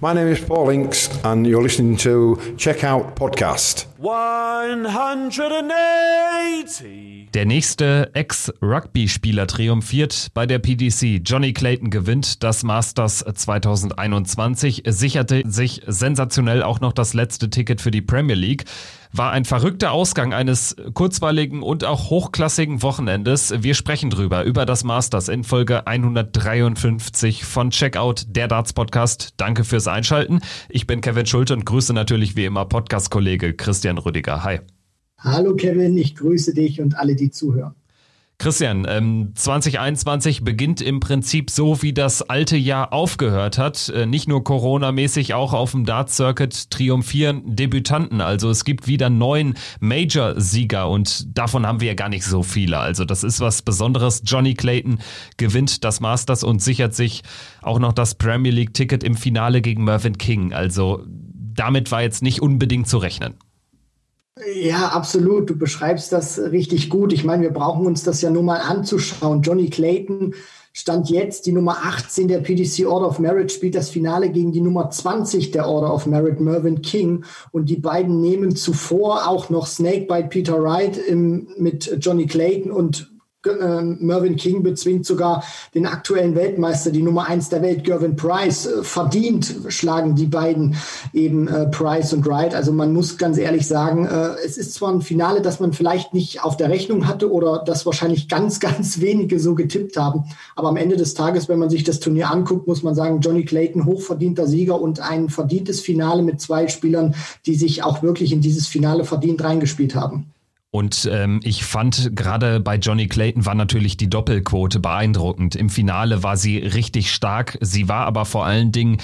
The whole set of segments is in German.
My name is Paul Inks, and you're listening to Checkout Podcast. 180. Der nächste Ex-Rugby-Spieler triumphiert bei der PDC. Johnny Clayton gewinnt das Masters 2021, sicherte sich sensationell auch noch das letzte Ticket für die Premier League war ein verrückter Ausgang eines kurzweiligen und auch hochklassigen Wochenendes. Wir sprechen drüber, über das Masters in Folge 153 von Checkout, der Darts Podcast. Danke fürs Einschalten. Ich bin Kevin Schulte und grüße natürlich wie immer Podcast-Kollege Christian Rüdiger. Hi. Hallo Kevin, ich grüße dich und alle, die zuhören. Christian, ähm, 2021 beginnt im Prinzip so, wie das alte Jahr aufgehört hat. Äh, nicht nur Corona-mäßig, auch auf dem Dart Circuit triumphieren Debütanten. Also es gibt wieder neun Major-Sieger und davon haben wir ja gar nicht so viele. Also das ist was Besonderes. Johnny Clayton gewinnt das Masters und sichert sich auch noch das Premier League-Ticket im Finale gegen Mervyn King. Also damit war jetzt nicht unbedingt zu rechnen. Ja, absolut. Du beschreibst das richtig gut. Ich meine, wir brauchen uns das ja nur mal anzuschauen. Johnny Clayton stand jetzt die Nummer 18 der PDC Order of Merit, spielt das Finale gegen die Nummer 20 der Order of Merit, Mervyn King. Und die beiden nehmen zuvor auch noch Snakebite Peter Wright im, mit Johnny Clayton und äh, Mervyn King bezwingt sogar den aktuellen Weltmeister, die Nummer eins der Welt, Gervin Price. Äh, verdient schlagen die beiden eben äh, Price und Wright. Also man muss ganz ehrlich sagen, es ist zwar ein Finale, das man vielleicht nicht auf der Rechnung hatte oder das wahrscheinlich ganz, ganz wenige so getippt haben. Aber am Ende des Tages, wenn man sich das Turnier anguckt, muss man sagen, Johnny Clayton hochverdienter Sieger und ein verdientes Finale mit zwei Spielern, die sich auch wirklich in dieses Finale verdient reingespielt haben. Und ähm, ich fand gerade bei Johnny Clayton war natürlich die Doppelquote beeindruckend. Im Finale war sie richtig stark. Sie war aber vor allen Dingen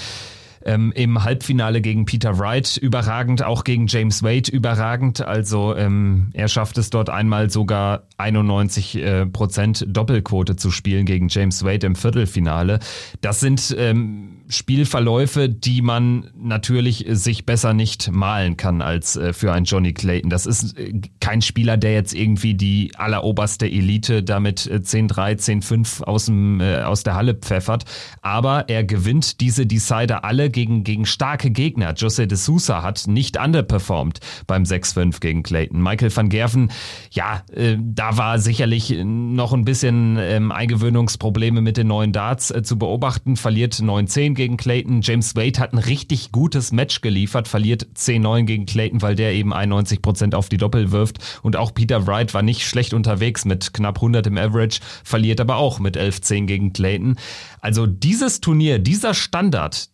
ähm, im Halbfinale gegen Peter Wright überragend, auch gegen James Wade überragend. Also ähm, er schafft es dort einmal sogar 91 äh, Prozent Doppelquote zu spielen gegen James Wade im Viertelfinale. Das sind ähm, Spielverläufe, die man natürlich sich besser nicht malen kann als äh, für einen Johnny Clayton. Das ist äh, kein Spieler, der jetzt irgendwie die alleroberste Elite damit äh, 10-3, 10-5 aus, äh, aus der Halle pfeffert. Aber er gewinnt diese Decider alle gegen, gegen starke Gegner. Jose de Sousa hat nicht underperformed beim 6-5 gegen Clayton. Michael van Gerven, ja, äh, da war sicherlich noch ein bisschen ähm, Eingewöhnungsprobleme mit den neuen Darts äh, zu beobachten, verliert 9-10 gegen Clayton. James Wade hat ein richtig gutes Match geliefert, verliert 10-9 gegen Clayton, weil der eben 91 Prozent auf die Doppel wirft. Und auch Peter Wright war nicht schlecht unterwegs mit knapp 100 im Average, verliert aber auch mit 11-10 gegen Clayton. Also dieses Turnier, dieser Standard,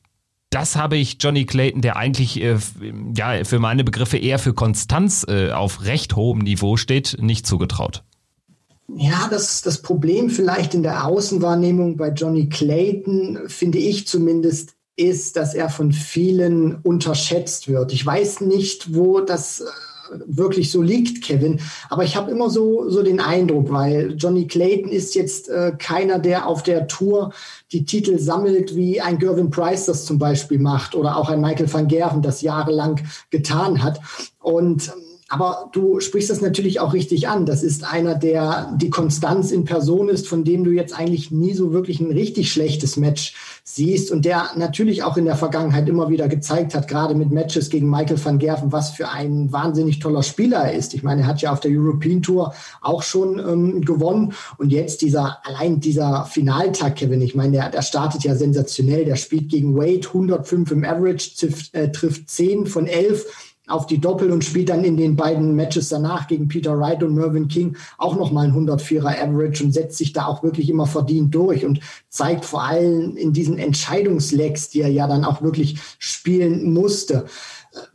das habe ich Johnny Clayton, der eigentlich äh, ja für meine Begriffe eher für Konstanz äh, auf recht hohem Niveau steht, nicht zugetraut. Ja, das, das Problem vielleicht in der Außenwahrnehmung bei Johnny Clayton, finde ich zumindest, ist, dass er von vielen unterschätzt wird. Ich weiß nicht, wo das äh, wirklich so liegt, Kevin. Aber ich habe immer so, so den Eindruck, weil Johnny Clayton ist jetzt äh, keiner, der auf der Tour die Titel sammelt, wie ein Gervin Price das zum Beispiel macht oder auch ein Michael van Gerven das jahrelang getan hat. Und ähm, aber du sprichst das natürlich auch richtig an. Das ist einer, der die Konstanz in Person ist, von dem du jetzt eigentlich nie so wirklich ein richtig schlechtes Match siehst und der natürlich auch in der Vergangenheit immer wieder gezeigt hat, gerade mit Matches gegen Michael van Gerven, was für ein wahnsinnig toller Spieler er ist. Ich meine, er hat ja auf der European Tour auch schon ähm, gewonnen und jetzt dieser, allein dieser Finaltag, Kevin, ich meine, der, der startet ja sensationell. Der spielt gegen Wade 105 im Average, trifft, äh, trifft 10 von 11 auf die Doppel und spielt dann in den beiden Matches danach gegen Peter Wright und Mervyn King auch nochmal ein 104er Average und setzt sich da auch wirklich immer verdient durch und zeigt vor allem in diesen Entscheidungslegs, die er ja dann auch wirklich spielen musste,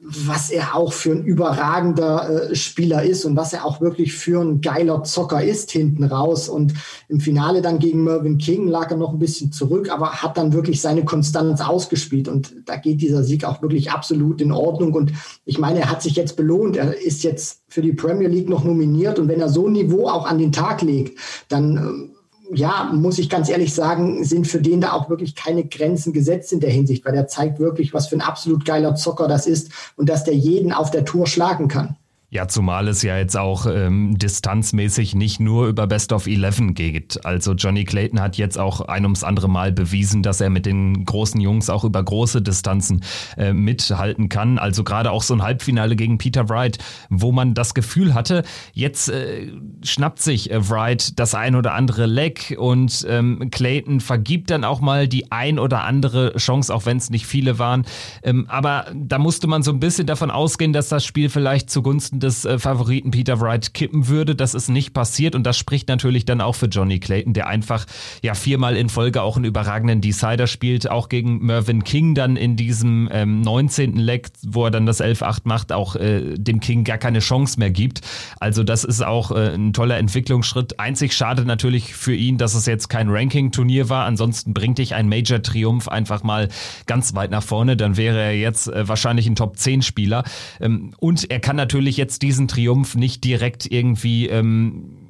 was er auch für ein überragender äh, Spieler ist und was er auch wirklich für ein geiler Zocker ist hinten raus. Und im Finale dann gegen Mervyn King lag er noch ein bisschen zurück, aber hat dann wirklich seine Konstanz ausgespielt. Und da geht dieser Sieg auch wirklich absolut in Ordnung. Und ich meine, er hat sich jetzt belohnt. Er ist jetzt für die Premier League noch nominiert. Und wenn er so ein Niveau auch an den Tag legt, dann äh, ja, muss ich ganz ehrlich sagen, sind für den da auch wirklich keine Grenzen gesetzt in der Hinsicht, weil der zeigt wirklich, was für ein absolut geiler Zocker das ist und dass der jeden auf der Tour schlagen kann. Ja, zumal es ja jetzt auch ähm, distanzmäßig nicht nur über Best of Eleven geht. Also Johnny Clayton hat jetzt auch ein ums andere Mal bewiesen, dass er mit den großen Jungs auch über große Distanzen äh, mithalten kann. Also gerade auch so ein Halbfinale gegen Peter Wright, wo man das Gefühl hatte, jetzt äh, schnappt sich äh, Wright das ein oder andere Leck und ähm, Clayton vergibt dann auch mal die ein oder andere Chance, auch wenn es nicht viele waren. Ähm, aber da musste man so ein bisschen davon ausgehen, dass das Spiel vielleicht zugunsten des äh, Favoriten Peter Wright kippen würde. Das ist nicht passiert und das spricht natürlich dann auch für Johnny Clayton, der einfach ja viermal in Folge auch einen überragenden Decider spielt, auch gegen Mervyn King dann in diesem ähm, 19. Leg, wo er dann das 11-8 macht, auch äh, dem King gar keine Chance mehr gibt. Also das ist auch äh, ein toller Entwicklungsschritt. Einzig schade natürlich für ihn, dass es jetzt kein Ranking-Turnier war. Ansonsten bringt dich ein Major-Triumph einfach mal ganz weit nach vorne. Dann wäre er jetzt äh, wahrscheinlich ein Top-10-Spieler. Ähm, und er kann natürlich jetzt jetzt diesen Triumph nicht direkt irgendwie ähm,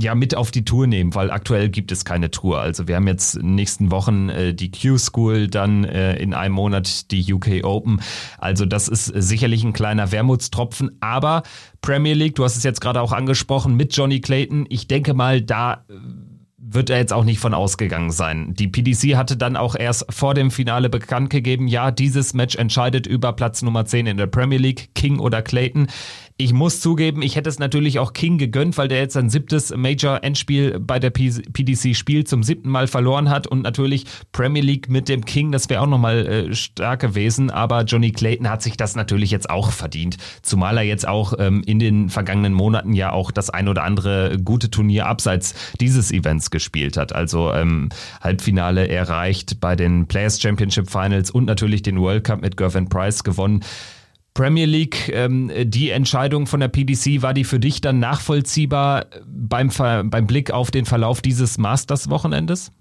ja mit auf die Tour nehmen, weil aktuell gibt es keine Tour. Also wir haben jetzt in den nächsten Wochen äh, die Q-School, dann äh, in einem Monat die UK Open. Also das ist sicherlich ein kleiner Wermutstropfen, aber Premier League, du hast es jetzt gerade auch angesprochen, mit Johnny Clayton, ich denke mal, da äh, wird er jetzt auch nicht von ausgegangen sein. Die PDC hatte dann auch erst vor dem Finale bekannt gegeben, ja, dieses Match entscheidet über Platz Nummer 10 in der Premier League, King oder Clayton. Ich muss zugeben, ich hätte es natürlich auch King gegönnt, weil der jetzt sein siebtes Major-Endspiel bei der PDC spielt, zum siebten Mal verloren hat. Und natürlich Premier League mit dem King, das wäre auch nochmal äh, stark gewesen, aber Johnny Clayton hat sich das natürlich jetzt auch verdient, zumal er jetzt auch ähm, in den vergangenen Monaten ja auch das ein oder andere gute Turnier abseits dieses Events gespielt hat, also ähm, Halbfinale erreicht bei den Players Championship Finals und natürlich den World Cup mit Gervin Price gewonnen. Premier League, ähm, die Entscheidung von der PDC, war die für dich dann nachvollziehbar beim, beim Blick auf den Verlauf dieses Masters-Wochenendes?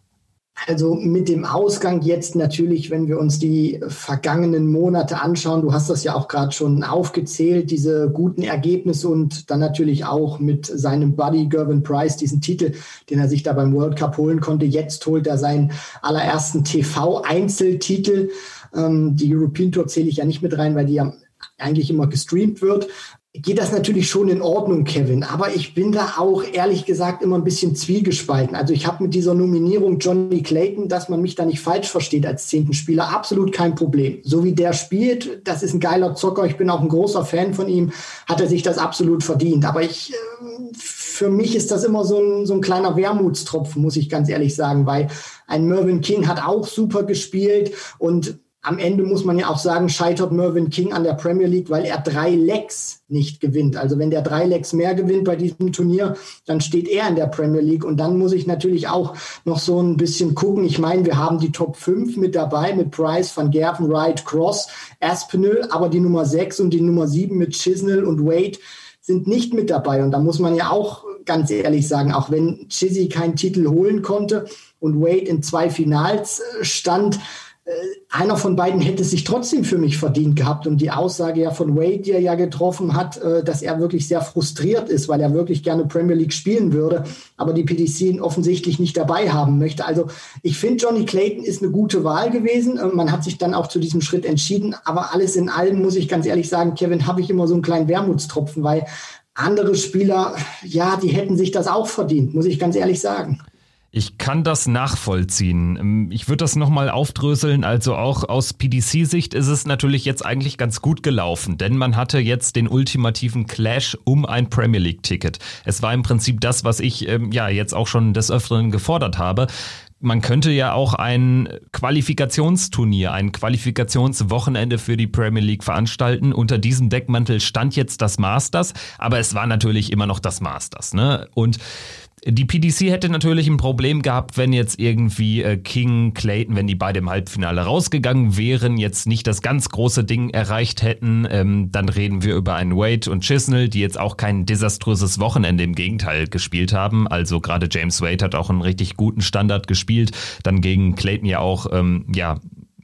Also mit dem Ausgang jetzt natürlich, wenn wir uns die vergangenen Monate anschauen, du hast das ja auch gerade schon aufgezählt, diese guten Ergebnisse und dann natürlich auch mit seinem Buddy Gervin Price diesen Titel, den er sich da beim World Cup holen konnte. Jetzt holt er seinen allerersten TV-Einzeltitel. Ähm, die European Tour zähle ich ja nicht mit rein, weil die ja eigentlich immer gestreamt wird, geht das natürlich schon in Ordnung, Kevin. Aber ich bin da auch ehrlich gesagt immer ein bisschen zwiegespalten. Also ich habe mit dieser Nominierung Johnny Clayton, dass man mich da nicht falsch versteht als zehnten Spieler, absolut kein Problem. So wie der spielt, das ist ein geiler Zocker. Ich bin auch ein großer Fan von ihm, hat er sich das absolut verdient. Aber ich, ähm, für mich ist das immer so ein, so ein kleiner Wermutstropfen, muss ich ganz ehrlich sagen, weil ein Mervyn King hat auch super gespielt und am Ende muss man ja auch sagen, scheitert Mervyn King an der Premier League, weil er drei Lecks nicht gewinnt. Also wenn der drei Lecks mehr gewinnt bei diesem Turnier, dann steht er in der Premier League. Und dann muss ich natürlich auch noch so ein bisschen gucken. Ich meine, wir haben die Top 5 mit dabei, mit Price, Van Gerven, Wright, Cross, Aspinall, aber die Nummer 6 und die Nummer 7 mit Chisnell und Wade sind nicht mit dabei. Und da muss man ja auch ganz ehrlich sagen, auch wenn Chizzy keinen Titel holen konnte und Wade in zwei Finals stand, einer von beiden hätte sich trotzdem für mich verdient gehabt. Und die Aussage ja von Wade, die er ja getroffen hat, äh, dass er wirklich sehr frustriert ist, weil er wirklich gerne Premier League spielen würde, aber die PDC ihn offensichtlich nicht dabei haben möchte. Also ich finde, Johnny Clayton ist eine gute Wahl gewesen. Äh, man hat sich dann auch zu diesem Schritt entschieden. Aber alles in allem muss ich ganz ehrlich sagen, Kevin, habe ich immer so einen kleinen Wermutstropfen, weil andere Spieler, ja, die hätten sich das auch verdient, muss ich ganz ehrlich sagen. Ich kann das nachvollziehen. Ähm, ich würde das nochmal aufdröseln. Also auch aus PDC-Sicht ist es natürlich jetzt eigentlich ganz gut gelaufen, denn man hatte jetzt den ultimativen Clash um ein Premier League-Ticket. Es war im Prinzip das, was ich ähm, ja jetzt auch schon des Öfteren gefordert habe man könnte ja auch ein Qualifikationsturnier, ein Qualifikationswochenende für die Premier League veranstalten. Unter diesem Deckmantel stand jetzt das Masters, aber es war natürlich immer noch das Masters. Ne? Und die PDC hätte natürlich ein Problem gehabt, wenn jetzt irgendwie äh, King, Clayton, wenn die beide im Halbfinale rausgegangen wären, jetzt nicht das ganz große Ding erreicht hätten. Ähm, dann reden wir über einen Wade und Chisnell, die jetzt auch kein desaströses Wochenende im Gegenteil gespielt haben. Also gerade James Wade hat auch einen richtig guten Standard gespielt. Dann gegen Clayton ja auch, ähm, ja,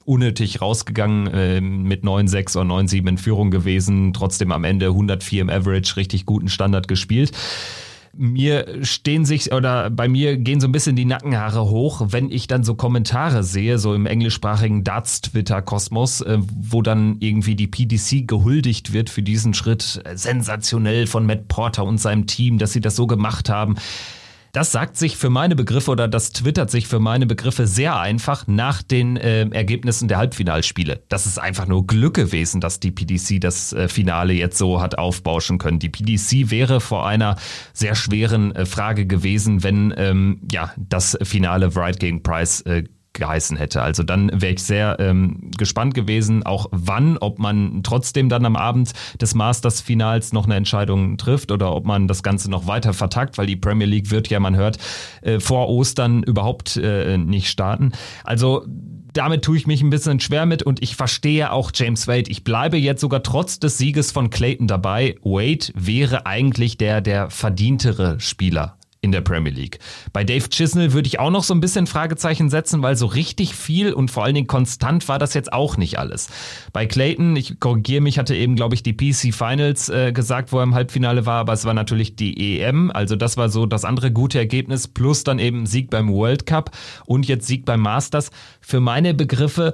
unnötig rausgegangen, äh, mit 9-6 oder 9-7 in Führung gewesen, trotzdem am Ende 104 im Average, richtig guten Standard gespielt. Mir stehen sich oder bei mir gehen so ein bisschen die Nackenhaare hoch, wenn ich dann so Kommentare sehe, so im englischsprachigen Darts-Twitter-Kosmos, äh, wo dann irgendwie die PDC gehuldigt wird für diesen Schritt. Sensationell von Matt Porter und seinem Team, dass sie das so gemacht haben. Das sagt sich für meine Begriffe oder das twittert sich für meine Begriffe sehr einfach nach den äh, Ergebnissen der Halbfinalspiele. Das ist einfach nur Glück gewesen, dass die PDC das äh, Finale jetzt so hat aufbauschen können. Die PDC wäre vor einer sehr schweren äh, Frage gewesen, wenn ähm, ja das Finale Wright gegen Price äh, geheißen hätte. Also dann wäre ich sehr ähm, gespannt gewesen, auch wann, ob man trotzdem dann am Abend des Masters-Finals noch eine Entscheidung trifft oder ob man das Ganze noch weiter vertagt, weil die Premier League wird ja, man hört, äh, vor Ostern überhaupt äh, nicht starten. Also damit tue ich mich ein bisschen schwer mit und ich verstehe auch James Wade. Ich bleibe jetzt sogar trotz des Sieges von Clayton dabei. Wade wäre eigentlich der, der verdientere Spieler in der Premier League. Bei Dave Chisnell würde ich auch noch so ein bisschen Fragezeichen setzen, weil so richtig viel und vor allen Dingen konstant war das jetzt auch nicht alles. Bei Clayton, ich korrigiere mich, hatte eben, glaube ich, die PC Finals äh, gesagt, wo er im Halbfinale war, aber es war natürlich die EM. Also das war so das andere gute Ergebnis, plus dann eben Sieg beim World Cup und jetzt Sieg beim Masters. Für meine Begriffe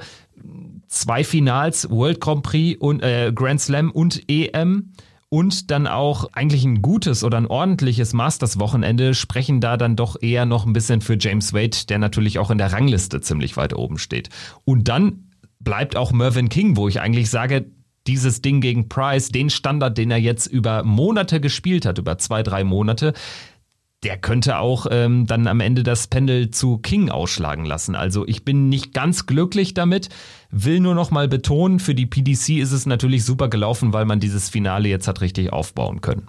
zwei Finals, World Grand Prix und äh, Grand Slam und EM und dann auch eigentlich ein gutes oder ein ordentliches Masters-Wochenende sprechen da dann doch eher noch ein bisschen für James Wade, der natürlich auch in der Rangliste ziemlich weit oben steht. Und dann bleibt auch Mervyn King, wo ich eigentlich sage, dieses Ding gegen Price, den Standard, den er jetzt über Monate gespielt hat, über zwei, drei Monate, der könnte auch ähm, dann am Ende das Pendel zu King ausschlagen lassen. Also ich bin nicht ganz glücklich damit, will nur noch mal betonen, für die PDC ist es natürlich super gelaufen, weil man dieses Finale jetzt hat richtig aufbauen können.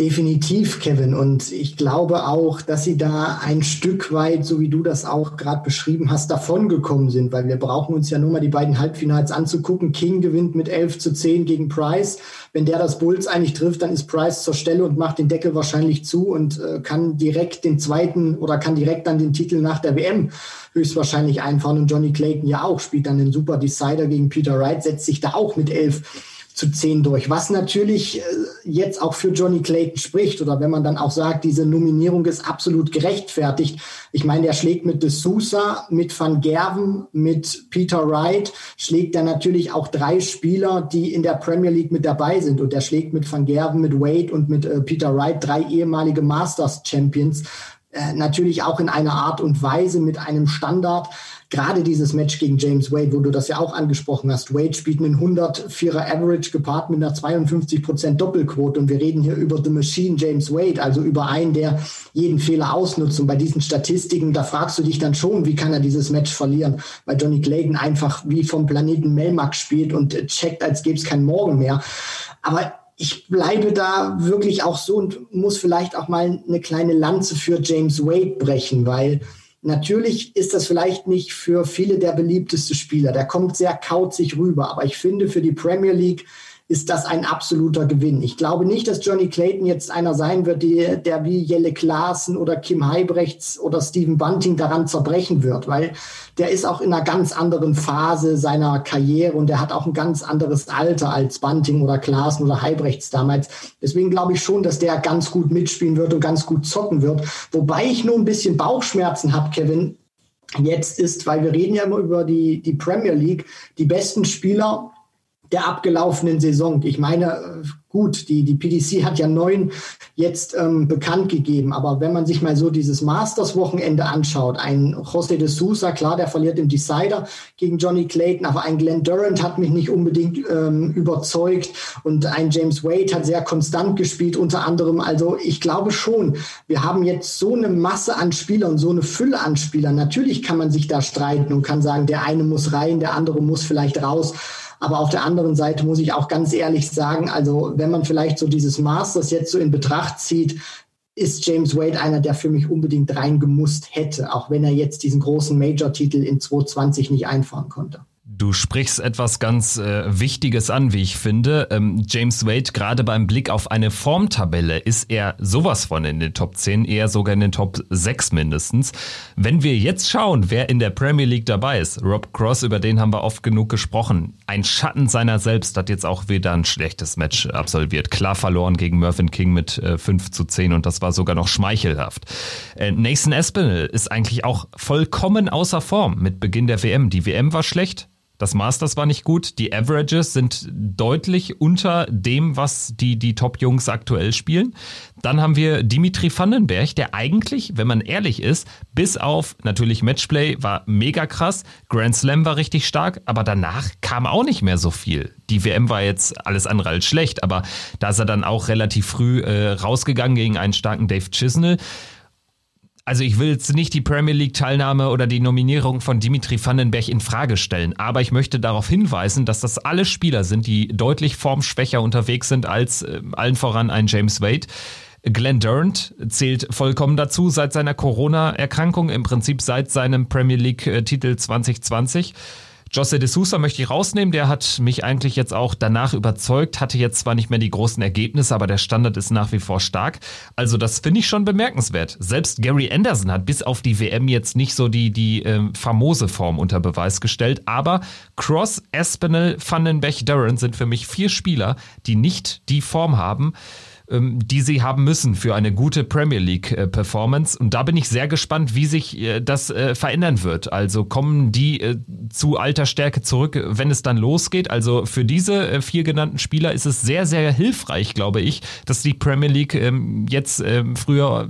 Definitiv, Kevin. Und ich glaube auch, dass sie da ein Stück weit, so wie du das auch gerade beschrieben hast, davongekommen sind, weil wir brauchen uns ja nur mal die beiden Halbfinals anzugucken. King gewinnt mit 11 zu 10 gegen Price. Wenn der das Bulls eigentlich trifft, dann ist Price zur Stelle und macht den Deckel wahrscheinlich zu und äh, kann direkt den zweiten oder kann direkt dann den Titel nach der WM höchstwahrscheinlich einfahren. Und Johnny Clayton ja auch, spielt dann den Super Decider gegen Peter Wright, setzt sich da auch mit 11 zu zehn durch. Was natürlich äh, jetzt auch für Johnny Clayton spricht oder wenn man dann auch sagt, diese Nominierung ist absolut gerechtfertigt. Ich meine, der schlägt mit De Sousa, mit Van Gerven, mit Peter Wright, schlägt er natürlich auch drei Spieler, die in der Premier League mit dabei sind. Und er schlägt mit Van Gerven, mit Wade und mit äh, Peter Wright drei ehemalige Masters Champions. Äh, natürlich auch in einer Art und Weise mit einem Standard, gerade dieses Match gegen James Wade, wo du das ja auch angesprochen hast. Wade spielt einen 104er Average gepaart mit einer 52% Doppelquote und wir reden hier über The Machine James Wade, also über einen, der jeden Fehler ausnutzt. Und bei diesen Statistiken, da fragst du dich dann schon, wie kann er dieses Match verlieren, weil Johnny Clayton einfach wie vom Planeten Melmac spielt und checkt, als gäbe es kein Morgen mehr. Aber ich bleibe da wirklich auch so und muss vielleicht auch mal eine kleine Lanze für James Wade brechen, weil Natürlich ist das vielleicht nicht für viele der beliebteste Spieler. Der kommt sehr kauzig rüber. Aber ich finde, für die Premier League ist das ein absoluter Gewinn. Ich glaube nicht, dass Johnny Clayton jetzt einer sein wird, die, der wie Jelle Klaassen oder Kim Heibrechts oder Stephen Bunting daran zerbrechen wird, weil der ist auch in einer ganz anderen Phase seiner Karriere und der hat auch ein ganz anderes Alter als Bunting oder Klaassen oder Heibrechts damals. Deswegen glaube ich schon, dass der ganz gut mitspielen wird und ganz gut zocken wird. Wobei ich nur ein bisschen Bauchschmerzen habe, Kevin, jetzt ist, weil wir reden ja immer über die, die Premier League, die besten Spieler der abgelaufenen Saison. Ich meine, äh, gut, die, die PDC hat ja neun jetzt ähm, bekannt gegeben, aber wenn man sich mal so dieses Masters-Wochenende anschaut, ein José de Sousa, klar, der verliert im Decider gegen Johnny Clayton, aber ein Glenn Durant hat mich nicht unbedingt ähm, überzeugt und ein James Wade hat sehr konstant gespielt, unter anderem. Also ich glaube schon, wir haben jetzt so eine Masse an Spielern, so eine Fülle an Spielern. Natürlich kann man sich da streiten und kann sagen, der eine muss rein, der andere muss vielleicht raus. Aber auf der anderen Seite muss ich auch ganz ehrlich sagen, also wenn man vielleicht so dieses Masters jetzt so in Betracht zieht, ist James Wade einer, der für mich unbedingt reingemusst hätte, auch wenn er jetzt diesen großen Major-Titel in 2020 nicht einfahren konnte. Du sprichst etwas ganz äh, Wichtiges an, wie ich finde. Ähm, James Wade, gerade beim Blick auf eine Formtabelle, ist er sowas von in den Top 10, eher sogar in den Top 6 mindestens. Wenn wir jetzt schauen, wer in der Premier League dabei ist, Rob Cross, über den haben wir oft genug gesprochen. Ein Schatten seiner selbst hat jetzt auch wieder ein schlechtes Match absolviert. Klar verloren gegen Mervyn King mit äh, 5 zu 10 und das war sogar noch schmeichelhaft. Äh, Nathan Espinel ist eigentlich auch vollkommen außer Form mit Beginn der WM. Die WM war schlecht, das Masters war nicht gut. Die Averages sind deutlich unter dem, was die, die Top-Jungs aktuell spielen. Dann haben wir Dimitri Vandenberg, der eigentlich, wenn man ehrlich ist, bis auf natürlich Matchplay war mega krass, Grand Slam war richtig stark, aber danach kam auch nicht mehr so viel. Die WM war jetzt alles andere als schlecht, aber da ist er dann auch relativ früh äh, rausgegangen gegen einen starken Dave Chisnell also ich will jetzt nicht die Premier League Teilnahme oder die Nominierung von Dimitri Vandenberg in Frage stellen, aber ich möchte darauf hinweisen, dass das alle Spieler sind, die deutlich formschwächer unterwegs sind als äh, allen voran ein James Wade. Glenn Durant zählt vollkommen dazu seit seiner Corona-Erkrankung, im Prinzip seit seinem Premier League-Titel äh, 2020. Jose de Sousa möchte ich rausnehmen. Der hat mich eigentlich jetzt auch danach überzeugt, hatte jetzt zwar nicht mehr die großen Ergebnisse, aber der Standard ist nach wie vor stark. Also das finde ich schon bemerkenswert. Selbst Gary Anderson hat bis auf die WM jetzt nicht so die, die äh, famose Form unter Beweis gestellt. Aber Cross, Espinel, Vandenberg, Durant sind für mich vier Spieler, die nicht die Form haben, ähm, die sie haben müssen für eine gute Premier League-Performance. Und da bin ich sehr gespannt, wie sich äh, das äh, verändern wird. Also kommen die äh, zu alter Stärke zurück, wenn es dann losgeht. Also für diese vier genannten Spieler ist es sehr, sehr hilfreich, glaube ich, dass die Premier League ähm, jetzt ähm, früher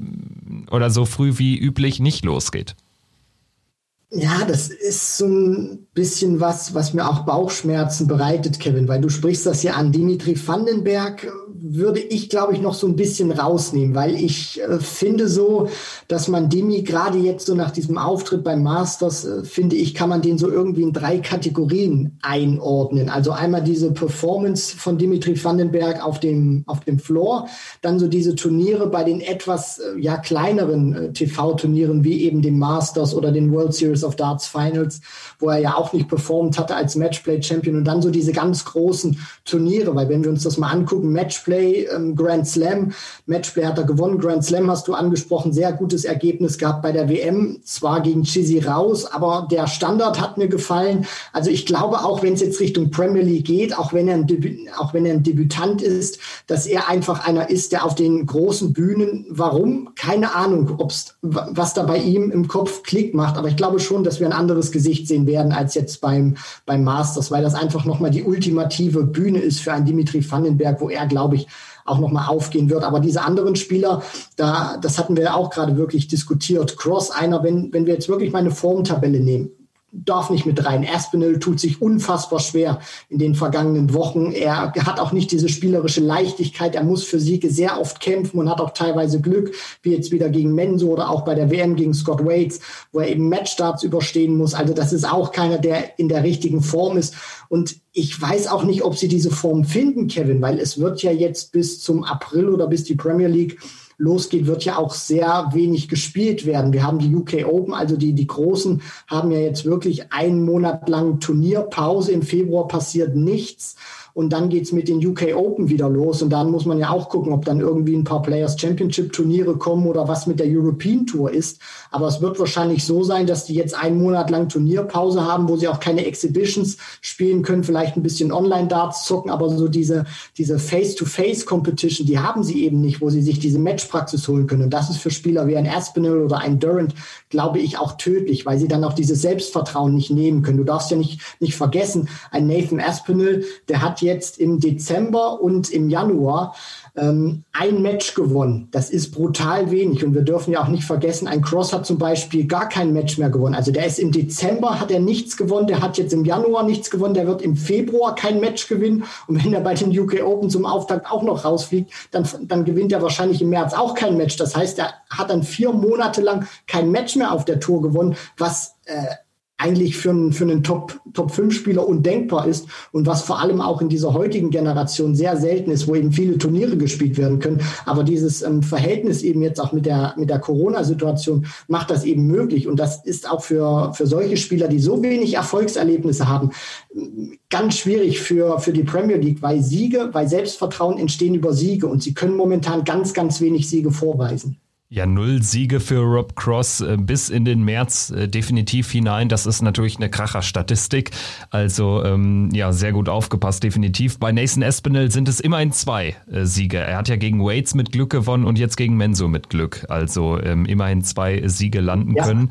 oder so früh wie üblich nicht losgeht. Ja, das ist so ein bisschen was, was mir auch Bauchschmerzen bereitet, Kevin, weil du sprichst das ja an. Dimitri Vandenberg würde ich, glaube ich, noch so ein bisschen rausnehmen, weil ich äh, finde so, dass man Demi gerade jetzt so nach diesem Auftritt beim Masters, äh, finde ich, kann man den so irgendwie in drei Kategorien einordnen. Also einmal diese Performance von Dimitri Vandenberg auf dem, auf dem Floor, dann so diese Turniere bei den etwas äh, ja kleineren äh, TV-Turnieren wie eben dem Masters oder den World Series of Darts Finals, wo er ja auch nicht performt hatte als Matchplay-Champion und dann so diese ganz großen Turniere, weil wenn wir uns das mal angucken, Matchplay Matchplay, ähm, Grand Slam. Matchplay hat er gewonnen. Grand Slam hast du angesprochen. Sehr gutes Ergebnis gehabt bei der WM. Zwar gegen Chizzy raus, aber der Standard hat mir gefallen. Also ich glaube auch, wenn es jetzt Richtung Premier League geht, auch wenn er ein, Debü auch wenn er ein Debütant ist, dass er einfach einer ist, der auf den großen Bühnen, warum? Keine Ahnung, ob's, was da bei ihm im Kopf Klick macht. Aber ich glaube schon, dass wir ein anderes Gesicht sehen werden als jetzt beim, beim Masters, weil das einfach nochmal die ultimative Bühne ist für einen Dimitri Vandenberg, wo er, glaube ich, ich, auch nochmal aufgehen wird. Aber diese anderen Spieler, da, das hatten wir auch gerade wirklich diskutiert. Cross, einer, wenn, wenn wir jetzt wirklich mal eine Formtabelle nehmen, darf nicht mit rein. Aspinall tut sich unfassbar schwer in den vergangenen Wochen. Er hat auch nicht diese spielerische Leichtigkeit. Er muss für Siege sehr oft kämpfen und hat auch teilweise Glück, wie jetzt wieder gegen Menso oder auch bei der WM gegen Scott Waits, wo er eben Matchstarts überstehen muss. Also das ist auch keiner, der in der richtigen Form ist. Und ich weiß auch nicht, ob sie diese Form finden, Kevin, weil es wird ja jetzt bis zum April oder bis die Premier League losgeht, wird ja auch sehr wenig gespielt werden. Wir haben die UK Open, also die, die Großen haben ja jetzt wirklich einen Monat lang Turnierpause. Im Februar passiert nichts. Und dann geht's mit den UK Open wieder los. Und dann muss man ja auch gucken, ob dann irgendwie ein paar Players Championship Turniere kommen oder was mit der European Tour ist. Aber es wird wahrscheinlich so sein, dass die jetzt einen Monat lang Turnierpause haben, wo sie auch keine Exhibitions spielen können, vielleicht ein bisschen Online-Darts zocken, aber so diese, diese Face-to-Face-Competition, die haben sie eben nicht, wo sie sich diese Matchpraxis holen können. Und das ist für Spieler wie ein Aspinall oder ein Durant, glaube ich, auch tödlich, weil sie dann auch dieses Selbstvertrauen nicht nehmen können. Du darfst ja nicht, nicht vergessen, ein Nathan Aspinall, der hat jetzt im Dezember und im Januar ähm, ein Match gewonnen. Das ist brutal wenig. Und wir dürfen ja auch nicht vergessen, ein Cross hat zum Beispiel gar kein Match mehr gewonnen. Also der ist im Dezember, hat er nichts gewonnen, der hat jetzt im Januar nichts gewonnen, der wird im Februar kein Match gewinnen. Und wenn er bei den UK Open zum Auftakt auch noch rausfliegt, dann, dann gewinnt er wahrscheinlich im März auch kein Match. Das heißt, er hat dann vier Monate lang kein Match mehr auf der Tour gewonnen, was äh, eigentlich für einen, für einen Top, Top-5-Spieler undenkbar ist und was vor allem auch in dieser heutigen Generation sehr selten ist, wo eben viele Turniere gespielt werden können. Aber dieses ähm, Verhältnis eben jetzt auch mit der, mit der Corona-Situation macht das eben möglich. Und das ist auch für, für solche Spieler, die so wenig Erfolgserlebnisse haben, ganz schwierig für, für die Premier League, weil Siege, weil Selbstvertrauen entstehen über Siege und sie können momentan ganz, ganz wenig Siege vorweisen. Ja, null Siege für Rob Cross äh, bis in den März äh, definitiv hinein. Das ist natürlich eine Kracher-Statistik. Also ähm, ja, sehr gut aufgepasst, definitiv. Bei Nathan Espinel sind es immerhin zwei äh, Siege. Er hat ja gegen Waits mit Glück gewonnen und jetzt gegen Menso mit Glück. Also ähm, immerhin zwei Siege landen ja. können.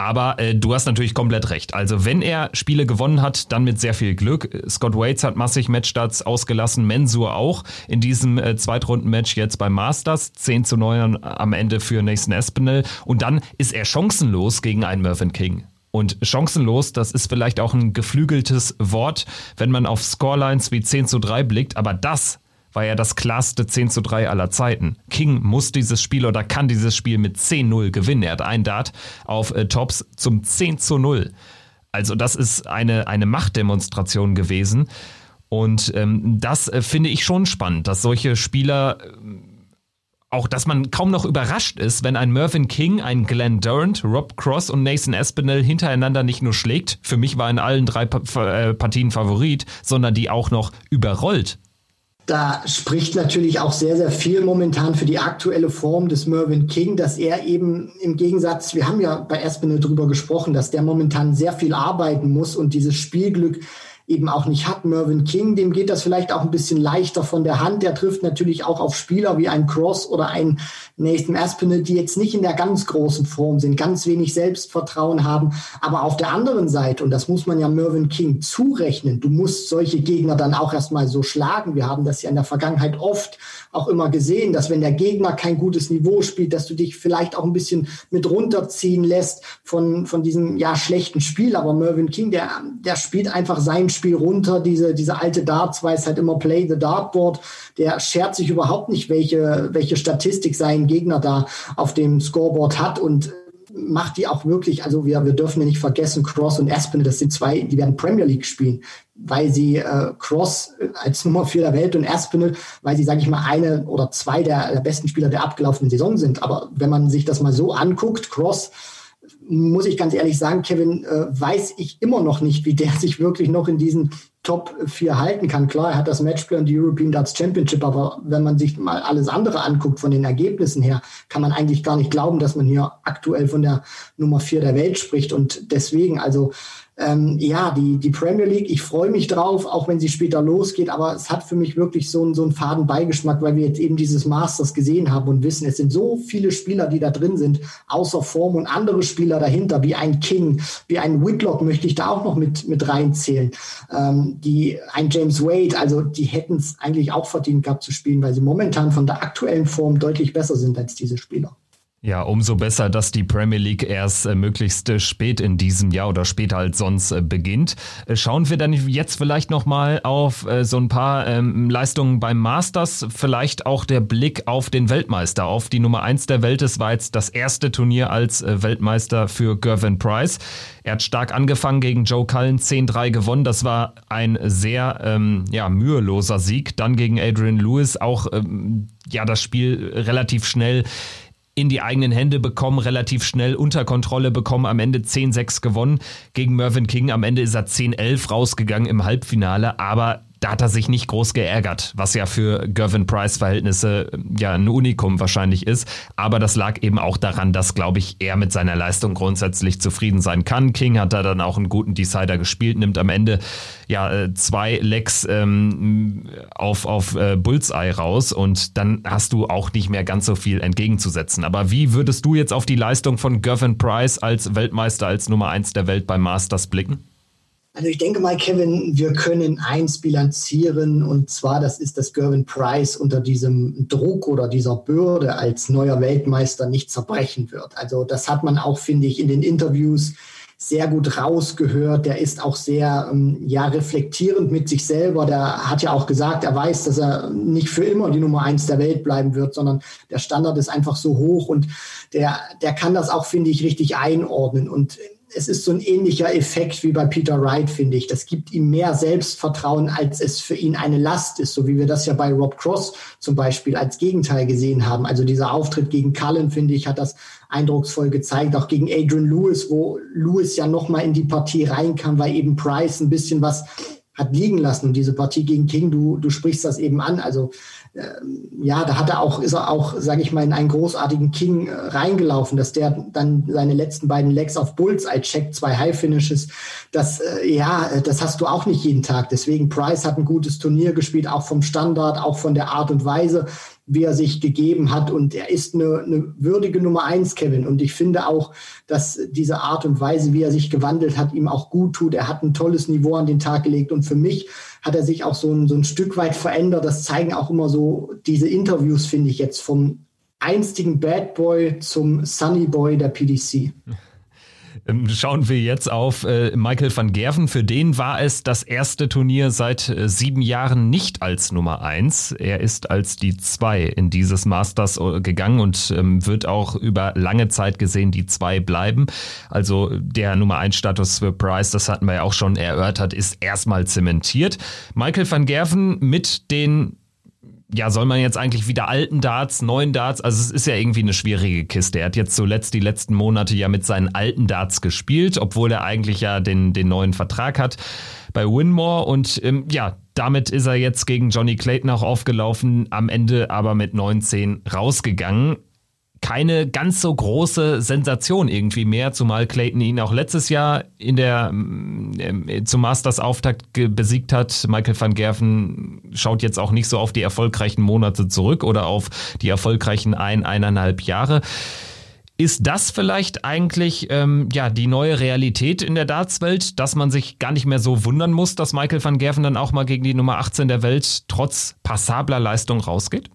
Aber äh, du hast natürlich komplett recht. Also wenn er Spiele gewonnen hat, dann mit sehr viel Glück. Scott Waits hat massig Matchstarts ausgelassen, Mensur auch in diesem äh, Zweitrunden-Match jetzt beim Masters. 10 zu 9 am Ende für Nathan Espinel. Und dann ist er chancenlos gegen einen Mervyn King. Und chancenlos, das ist vielleicht auch ein geflügeltes Wort, wenn man auf Scorelines wie 10 zu 3 blickt, aber das war ja das klarste 10 zu 3 aller Zeiten. King muss dieses Spiel oder kann dieses Spiel mit 10-0 gewinnen. Er hat einen Dart auf äh, Tops zum 10 zu 0. Also das ist eine, eine Machtdemonstration gewesen. Und ähm, das äh, finde ich schon spannend, dass solche Spieler äh, auch, dass man kaum noch überrascht ist, wenn ein Mervyn King, ein Glenn Durant, Rob Cross und Nathan Espinel hintereinander nicht nur schlägt, für mich war in allen drei äh, Partien Favorit, sondern die auch noch überrollt. Da spricht natürlich auch sehr, sehr viel momentan für die aktuelle Form des Mervyn King, dass er eben im Gegensatz, wir haben ja bei Espinel drüber gesprochen, dass der momentan sehr viel arbeiten muss und dieses Spielglück eben auch nicht hat. Mervyn King, dem geht das vielleicht auch ein bisschen leichter von der Hand. Der trifft natürlich auch auf Spieler wie ein Cross oder ein Nathan Aspinall, die jetzt nicht in der ganz großen Form sind, ganz wenig Selbstvertrauen haben. Aber auf der anderen Seite, und das muss man ja Mervyn King zurechnen, du musst solche Gegner dann auch erstmal so schlagen. Wir haben das ja in der Vergangenheit oft auch immer gesehen, dass wenn der Gegner kein gutes Niveau spielt, dass du dich vielleicht auch ein bisschen mit runterziehen lässt von, von diesem ja schlechten Spiel. Aber Mervyn King, der, der spielt einfach sein Spiel runter. Diese, diese alte Darts weiß halt immer Play the Dartboard. Der schert sich überhaupt nicht, welche, welche Statistik sein Gegner da auf dem Scoreboard hat und macht die auch wirklich, also wir, wir dürfen nicht vergessen, Cross und Aspen, das sind zwei, die werden Premier League spielen weil sie äh, Cross als Nummer vier der Welt und Aspinall, weil sie, sage ich mal, eine oder zwei der, der besten Spieler der abgelaufenen Saison sind. Aber wenn man sich das mal so anguckt, Cross, muss ich ganz ehrlich sagen, Kevin, äh, weiß ich immer noch nicht, wie der sich wirklich noch in diesen Top 4 halten kann. Klar, er hat das Matchplay und die European Darts Championship, aber wenn man sich mal alles andere anguckt von den Ergebnissen her, kann man eigentlich gar nicht glauben, dass man hier aktuell von der Nummer 4 der Welt spricht. Und deswegen, also ähm, ja, die, die Premier League, ich freue mich drauf, auch wenn sie später losgeht, aber es hat für mich wirklich so, einen so einen faden Beigeschmack, weil wir jetzt eben dieses Masters gesehen haben und wissen, es sind so viele Spieler, die da drin sind, außer Form und andere Spieler dahinter, wie ein King, wie ein Whitlock möchte ich da auch noch mit, mit reinzählen, ähm, die, ein James Wade, also die hätten es eigentlich auch verdient gehabt zu spielen, weil sie momentan von der aktuellen Form deutlich besser sind als diese Spieler. Ja, umso besser, dass die Premier League erst äh, möglichst äh, spät in diesem Jahr oder später als sonst äh, beginnt. Äh, schauen wir dann jetzt vielleicht nochmal auf äh, so ein paar ähm, Leistungen beim Masters, vielleicht auch der Blick auf den Weltmeister, auf die Nummer eins der Welt. Es war jetzt das erste Turnier als äh, Weltmeister für Gervin Price. Er hat stark angefangen gegen Joe Cullen, 10-3 gewonnen. Das war ein sehr ähm, ja, müheloser Sieg. Dann gegen Adrian Lewis auch ähm, ja das Spiel relativ schnell in die eigenen Hände bekommen, relativ schnell unter Kontrolle bekommen, am Ende 10-6 gewonnen gegen Mervyn King. Am Ende ist er 10-11 rausgegangen im Halbfinale, aber da hat er sich nicht groß geärgert, was ja für Gervin Price Verhältnisse ja ein Unikum wahrscheinlich ist. Aber das lag eben auch daran, dass, glaube ich, er mit seiner Leistung grundsätzlich zufrieden sein kann. King hat da dann auch einen guten Decider gespielt, nimmt am Ende ja äh, zwei Lecks ähm, auf, auf äh, Bullseye raus und dann hast du auch nicht mehr ganz so viel entgegenzusetzen. Aber wie würdest du jetzt auf die Leistung von Gervin Price als Weltmeister, als Nummer eins der Welt beim Masters blicken? Also ich denke mal, Kevin, wir können eins bilanzieren und zwar, das ist, dass Gervin Price unter diesem Druck oder dieser Bürde als neuer Weltmeister nicht zerbrechen wird. Also das hat man auch, finde ich, in den Interviews sehr gut rausgehört. Der ist auch sehr ähm, ja, reflektierend mit sich selber. Der hat ja auch gesagt, er weiß, dass er nicht für immer die Nummer eins der Welt bleiben wird, sondern der Standard ist einfach so hoch und der, der kann das auch, finde ich, richtig einordnen. Und es ist so ein ähnlicher Effekt wie bei Peter Wright, finde ich. Das gibt ihm mehr Selbstvertrauen, als es für ihn eine Last ist, so wie wir das ja bei Rob Cross zum Beispiel als Gegenteil gesehen haben. Also dieser Auftritt gegen Cullen, finde ich, hat das eindrucksvoll gezeigt, auch gegen Adrian Lewis, wo Lewis ja nochmal in die Partie reinkam, weil eben Price ein bisschen was hat liegen lassen. Und diese Partie gegen King, du, du sprichst das eben an. Also ähm, ja, da hat er auch, ist er auch, sage ich mal, in einen großartigen King äh, reingelaufen, dass der dann seine letzten beiden Legs auf Bullseye checkt, zwei High Finishes. Das, äh, ja, das hast du auch nicht jeden Tag. Deswegen Price hat ein gutes Turnier gespielt, auch vom Standard, auch von der Art und Weise wie er sich gegeben hat. Und er ist eine, eine würdige Nummer eins, Kevin. Und ich finde auch, dass diese Art und Weise, wie er sich gewandelt hat, ihm auch gut tut. Er hat ein tolles Niveau an den Tag gelegt. Und für mich hat er sich auch so ein, so ein Stück weit verändert. Das zeigen auch immer so diese Interviews, finde ich jetzt, vom einstigen Bad Boy zum Sunny Boy der PDC. Ähm, schauen wir jetzt auf äh, Michael van Gerven. Für den war es das erste Turnier seit äh, sieben Jahren nicht als Nummer eins. Er ist als die zwei in dieses Masters äh, gegangen und ähm, wird auch über lange Zeit gesehen die zwei bleiben. Also der Nummer eins Status für Price, das hatten wir ja auch schon erörtert, ist erstmal zementiert. Michael van Gerven mit den ja, soll man jetzt eigentlich wieder alten Darts, neuen Darts? Also es ist ja irgendwie eine schwierige Kiste. Er hat jetzt zuletzt die letzten Monate ja mit seinen alten Darts gespielt, obwohl er eigentlich ja den, den neuen Vertrag hat bei Winmore. Und ähm, ja, damit ist er jetzt gegen Johnny Clayton auch aufgelaufen, am Ende aber mit 19 rausgegangen keine ganz so große Sensation irgendwie mehr, zumal Clayton ihn auch letztes Jahr in der äh, zum Masters Auftakt besiegt hat. Michael van Gerven schaut jetzt auch nicht so auf die erfolgreichen Monate zurück oder auf die erfolgreichen ein, eineinhalb Jahre. Ist das vielleicht eigentlich ähm, ja die neue Realität in der Dartswelt, dass man sich gar nicht mehr so wundern muss, dass Michael van Gerven dann auch mal gegen die Nummer 18 der Welt trotz passabler Leistung rausgeht?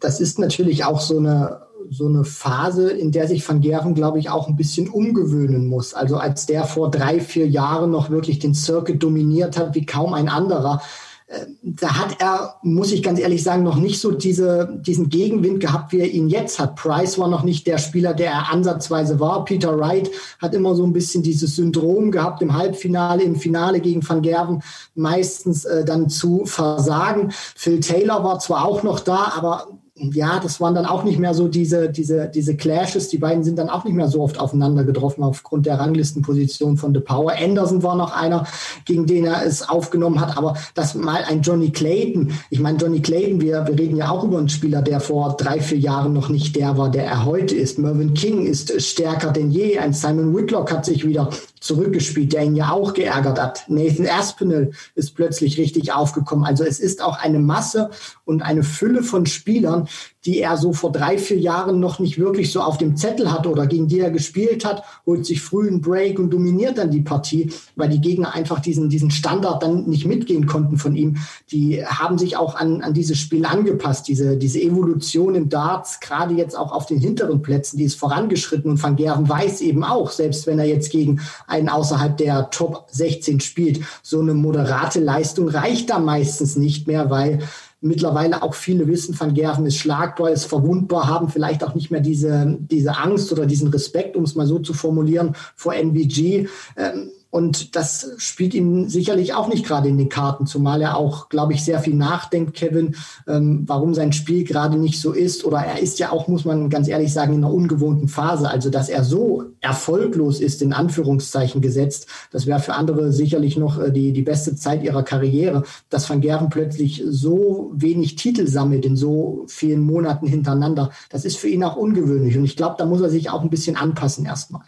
Das ist natürlich auch so eine so eine Phase, in der sich Van Gerven, glaube ich, auch ein bisschen umgewöhnen muss. Also als der vor drei, vier Jahren noch wirklich den Circuit dominiert hat, wie kaum ein anderer, äh, da hat er, muss ich ganz ehrlich sagen, noch nicht so diese, diesen Gegenwind gehabt, wie er ihn jetzt hat. Price war noch nicht der Spieler, der er ansatzweise war. Peter Wright hat immer so ein bisschen dieses Syndrom gehabt, im Halbfinale, im Finale gegen Van Gerven meistens äh, dann zu versagen. Phil Taylor war zwar auch noch da, aber ja, das waren dann auch nicht mehr so diese, diese, diese Clashes. Die beiden sind dann auch nicht mehr so oft aufeinander getroffen aufgrund der Ranglistenposition von The Power. Anderson war noch einer, gegen den er es aufgenommen hat. Aber das mal ein Johnny Clayton. Ich meine, Johnny Clayton, wir, wir reden ja auch über einen Spieler, der vor drei, vier Jahren noch nicht der war, der er heute ist. Mervyn King ist stärker denn je. Ein Simon Whitlock hat sich wieder zurückgespielt, der ihn ja auch geärgert hat. Nathan Aspinall ist plötzlich richtig aufgekommen. Also es ist auch eine Masse und eine Fülle von Spielern, die er so vor drei, vier Jahren noch nicht wirklich so auf dem Zettel hat oder gegen die er gespielt hat, holt sich früh einen Break und dominiert dann die Partie, weil die Gegner einfach diesen, diesen Standard dann nicht mitgehen konnten von ihm. Die haben sich auch an, an dieses Spiel angepasst, diese, diese Evolution im Darts, gerade jetzt auch auf den hinteren Plätzen, die ist vorangeschritten und Van Gerven weiß eben auch, selbst wenn er jetzt gegen einen außerhalb der Top 16 spielt, so eine moderate Leistung reicht da meistens nicht mehr, weil mittlerweile auch viele wissen, Van Gerven ist schlagbar, ist verwundbar, haben vielleicht auch nicht mehr diese, diese Angst oder diesen Respekt, um es mal so zu formulieren, vor NVG. Ähm, und das spielt ihm sicherlich auch nicht gerade in den Karten, zumal er auch, glaube ich, sehr viel nachdenkt, Kevin, ähm, warum sein Spiel gerade nicht so ist. Oder er ist ja auch, muss man ganz ehrlich sagen, in einer ungewohnten Phase. Also, dass er so erfolglos ist, in Anführungszeichen gesetzt, das wäre für andere sicherlich noch äh, die, die beste Zeit ihrer Karriere. Dass Van Gerven plötzlich so wenig Titel sammelt in so vielen Monaten hintereinander, das ist für ihn auch ungewöhnlich. Und ich glaube, da muss er sich auch ein bisschen anpassen erstmal.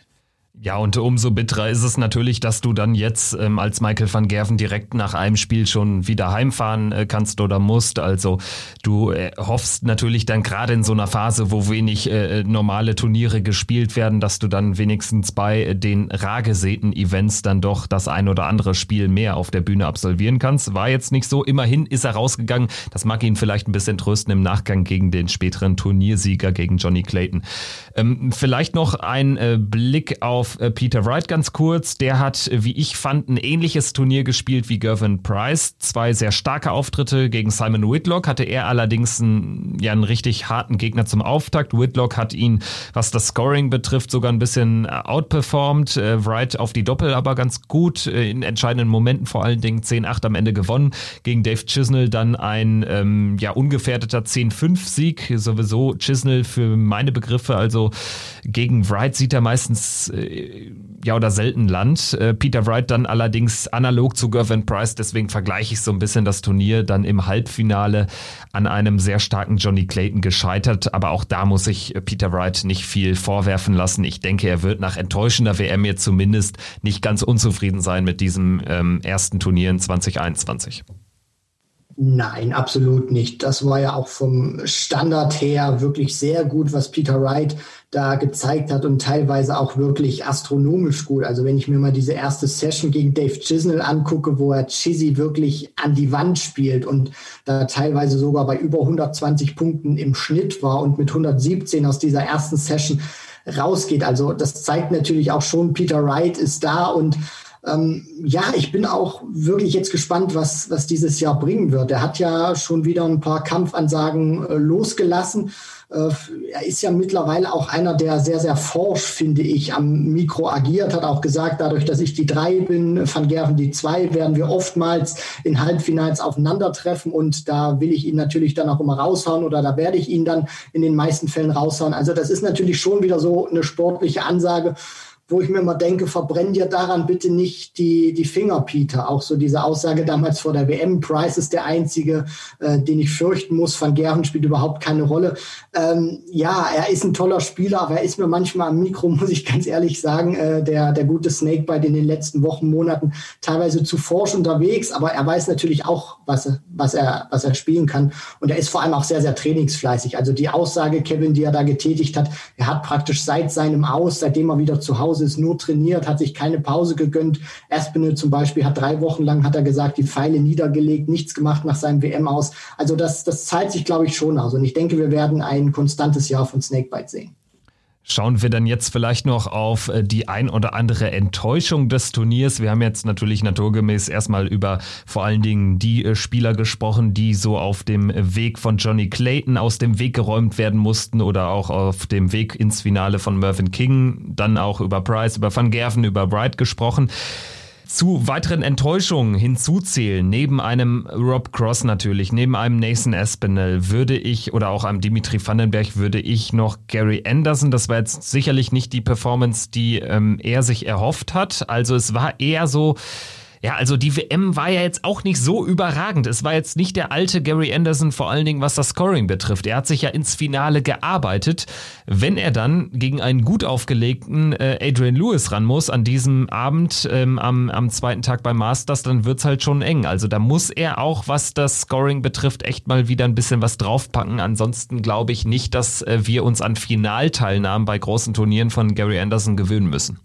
Ja, und umso bitterer ist es natürlich, dass du dann jetzt ähm, als Michael van Gerven direkt nach einem Spiel schon wieder heimfahren äh, kannst oder musst. Also du äh, hoffst natürlich dann gerade in so einer Phase, wo wenig äh, normale Turniere gespielt werden, dass du dann wenigstens bei den Ragesäten-Events dann doch das ein oder andere Spiel mehr auf der Bühne absolvieren kannst. War jetzt nicht so. Immerhin ist er rausgegangen. Das mag ihn vielleicht ein bisschen trösten im Nachgang gegen den späteren Turniersieger, gegen Johnny Clayton. Ähm, vielleicht noch ein äh, Blick auf auf äh, Peter Wright ganz kurz. Der hat, wie ich fand, ein ähnliches Turnier gespielt wie Gervin Price. Zwei sehr starke Auftritte gegen Simon Whitlock, hatte er allerdings einen, ja, einen richtig harten Gegner zum Auftakt. Whitlock hat ihn, was das Scoring betrifft, sogar ein bisschen outperformed. Äh, Wright auf die Doppel aber ganz gut, äh, in entscheidenden Momenten vor allen Dingen 10-8 am Ende gewonnen. Gegen Dave Chisnell dann ein ähm, ja, ungefährdeter 10-5-Sieg. Sowieso Chisnell für meine Begriffe, also gegen Wright sieht er meistens äh, ja oder selten Land. Äh, Peter Wright dann allerdings analog zu Gervin Price, deswegen vergleiche ich so ein bisschen das Turnier dann im Halbfinale an einem sehr starken Johnny Clayton gescheitert. Aber auch da muss ich Peter Wright nicht viel vorwerfen lassen. Ich denke, er wird nach enttäuschender WM jetzt zumindest nicht ganz unzufrieden sein mit diesem ähm, ersten Turnier in 2021. Nein, absolut nicht. Das war ja auch vom Standard her wirklich sehr gut, was Peter Wright da gezeigt hat und teilweise auch wirklich astronomisch gut. Also wenn ich mir mal diese erste Session gegen Dave Chisnell angucke, wo er Chizzy wirklich an die Wand spielt und da teilweise sogar bei über 120 Punkten im Schnitt war und mit 117 aus dieser ersten Session rausgeht. Also das zeigt natürlich auch schon, Peter Wright ist da und ähm, ja, ich bin auch wirklich jetzt gespannt, was, was dieses Jahr bringen wird. Er hat ja schon wieder ein paar Kampfansagen äh, losgelassen. Äh, er ist ja mittlerweile auch einer, der sehr, sehr forsch, finde ich, am Mikro agiert, hat auch gesagt, dadurch, dass ich die drei bin, Van Gerven die zwei, werden wir oftmals in Halbfinals aufeinandertreffen und da will ich ihn natürlich dann auch immer raushauen oder da werde ich ihn dann in den meisten Fällen raushauen. Also das ist natürlich schon wieder so eine sportliche Ansage wo ich mir immer denke, verbrenn dir daran bitte nicht die, die Finger, Peter. Auch so diese Aussage damals vor der WM, Price ist der Einzige, äh, den ich fürchten muss, Van Gerven spielt überhaupt keine Rolle. Ähm, ja, er ist ein toller Spieler, aber er ist mir manchmal am Mikro, muss ich ganz ehrlich sagen, äh, der, der gute Snakebite in den letzten Wochen, Monaten teilweise zu forsch unterwegs, aber er weiß natürlich auch, was was er, was er spielen kann. Und er ist vor allem auch sehr, sehr trainingsfleißig. Also die Aussage, Kevin, die er da getätigt hat, er hat praktisch seit seinem Aus, seitdem er wieder zu Hause Ist, nur trainiert, hat sich keine Pause gegönnt. Espinel zum Beispiel hat drei Wochen lang, hat er gesagt, die Pfeile niedergelegt, nichts gemacht nach seinem WM aus. Also das, das zahlt sich, glaube ich, schon aus. Und ich denke, wir werden ein konstantes Jahr von Snakebite sehen. Schauen wir dann jetzt vielleicht noch auf äh, die ein oder andere Enttäuschung des Turniers. Wir haben jetzt natürlich naturgemäß erstmal über vor allen Dingen die äh, Spieler gesprochen, die so auf dem Weg von Johnny Clayton aus dem Weg geräumt werden mussten oder auch auf dem Weg ins Finale von Mervyn King. Dann auch über Price, über Van Gerven, über Wright gesprochen zu weiteren Enttäuschungen hinzuzählen, neben einem Rob Cross natürlich, neben einem Nathan Espinel, würde ich, oder auch einem Dimitri Vandenberg, würde ich noch Gary Anderson, das war jetzt sicherlich nicht die Performance, die ähm, er sich erhofft hat. Also es war eher so, ja, also die WM war ja jetzt auch nicht so überragend. Es war jetzt nicht der alte Gary Anderson, vor allen Dingen was das Scoring betrifft. Er hat sich ja ins Finale gearbeitet. Wenn er dann gegen einen gut aufgelegten äh, Adrian Lewis ran muss an diesem Abend ähm, am, am zweiten Tag beim Masters, dann wird's halt schon eng. Also da muss er auch, was das Scoring betrifft, echt mal wieder ein bisschen was draufpacken. Ansonsten glaube ich nicht, dass äh, wir uns an Finalteilnahmen bei großen Turnieren von Gary Anderson gewöhnen müssen.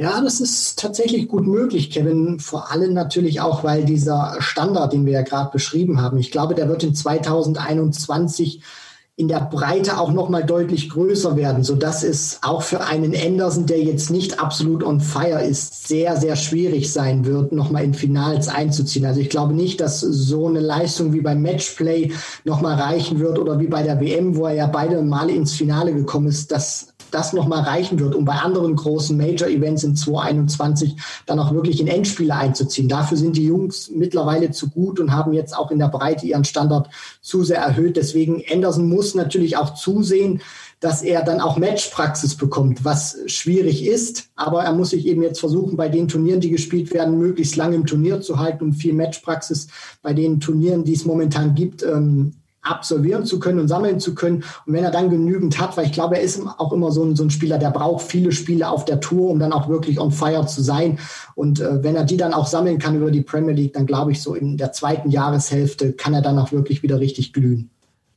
Ja, das ist tatsächlich gut möglich, Kevin. Vor allem natürlich auch, weil dieser Standard, den wir ja gerade beschrieben haben, ich glaube, der wird in 2021 in der Breite auch noch mal deutlich größer werden, so dass es auch für einen Anderson, der jetzt nicht absolut on fire ist, sehr sehr schwierig sein wird, noch mal in Finals einzuziehen. Also ich glaube nicht, dass so eine Leistung wie beim Matchplay noch mal reichen wird oder wie bei der WM, wo er ja beide Male ins Finale gekommen ist, dass das nochmal reichen wird, um bei anderen großen Major-Events in 2021 dann auch wirklich in Endspiele einzuziehen. Dafür sind die Jungs mittlerweile zu gut und haben jetzt auch in der Breite ihren Standard zu sehr erhöht. Deswegen Anderson muss natürlich auch zusehen, dass er dann auch Matchpraxis bekommt, was schwierig ist. Aber er muss sich eben jetzt versuchen, bei den Turnieren, die gespielt werden, möglichst lange im Turnier zu halten und viel Matchpraxis bei den Turnieren, die es momentan gibt, ähm, absolvieren zu können und sammeln zu können. Und wenn er dann genügend hat, weil ich glaube, er ist auch immer so ein, so ein Spieler, der braucht viele Spiele auf der Tour, um dann auch wirklich on fire zu sein. Und äh, wenn er die dann auch sammeln kann über die Premier League, dann glaube ich, so in der zweiten Jahreshälfte kann er dann auch wirklich wieder richtig glühen.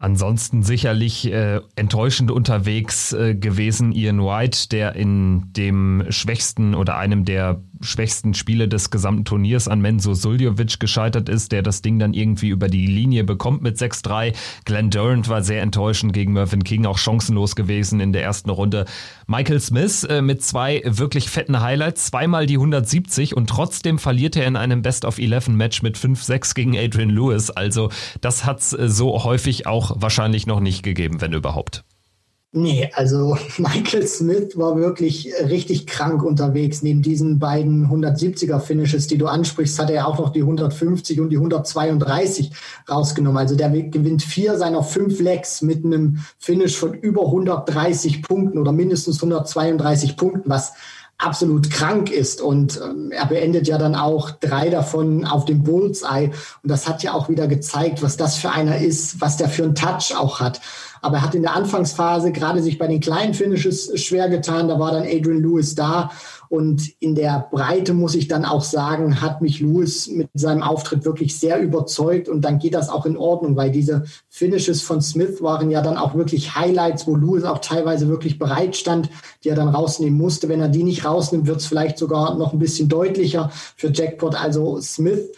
Ansonsten sicherlich äh, enttäuschend unterwegs äh, gewesen Ian White, der in dem schwächsten oder einem der schwächsten Spiele des gesamten Turniers an Menzo Suljovic gescheitert ist, der das Ding dann irgendwie über die Linie bekommt mit 6-3. Glenn Durant war sehr enttäuschend gegen Mervyn King, auch chancenlos gewesen in der ersten Runde. Michael Smith äh, mit zwei wirklich fetten Highlights, zweimal die 170 und trotzdem verliert er in einem Best-of-11-Match mit 5-6 gegen Adrian Lewis. Also das hat's äh, so häufig auch wahrscheinlich noch nicht gegeben, wenn überhaupt. Nee, also Michael Smith war wirklich richtig krank unterwegs. Neben diesen beiden 170er Finishes, die du ansprichst, hat er auch noch die 150 und die 132 rausgenommen. Also der gewinnt vier seiner fünf Legs mit einem Finish von über 130 Punkten oder mindestens 132 Punkten, was absolut krank ist. Und ähm, er beendet ja dann auch drei davon auf dem Bullseye. Und das hat ja auch wieder gezeigt, was das für einer ist, was der für einen Touch auch hat. Aber er hat in der Anfangsphase gerade sich bei den kleinen Finishes schwer getan. Da war dann Adrian Lewis da. Und in der Breite muss ich dann auch sagen, hat mich Lewis mit seinem Auftritt wirklich sehr überzeugt. Und dann geht das auch in Ordnung, weil diese Finishes von Smith waren ja dann auch wirklich Highlights, wo Lewis auch teilweise wirklich bereit stand, die er dann rausnehmen musste. Wenn er die nicht rausnimmt, wird es vielleicht sogar noch ein bisschen deutlicher für Jackpot. Also Smith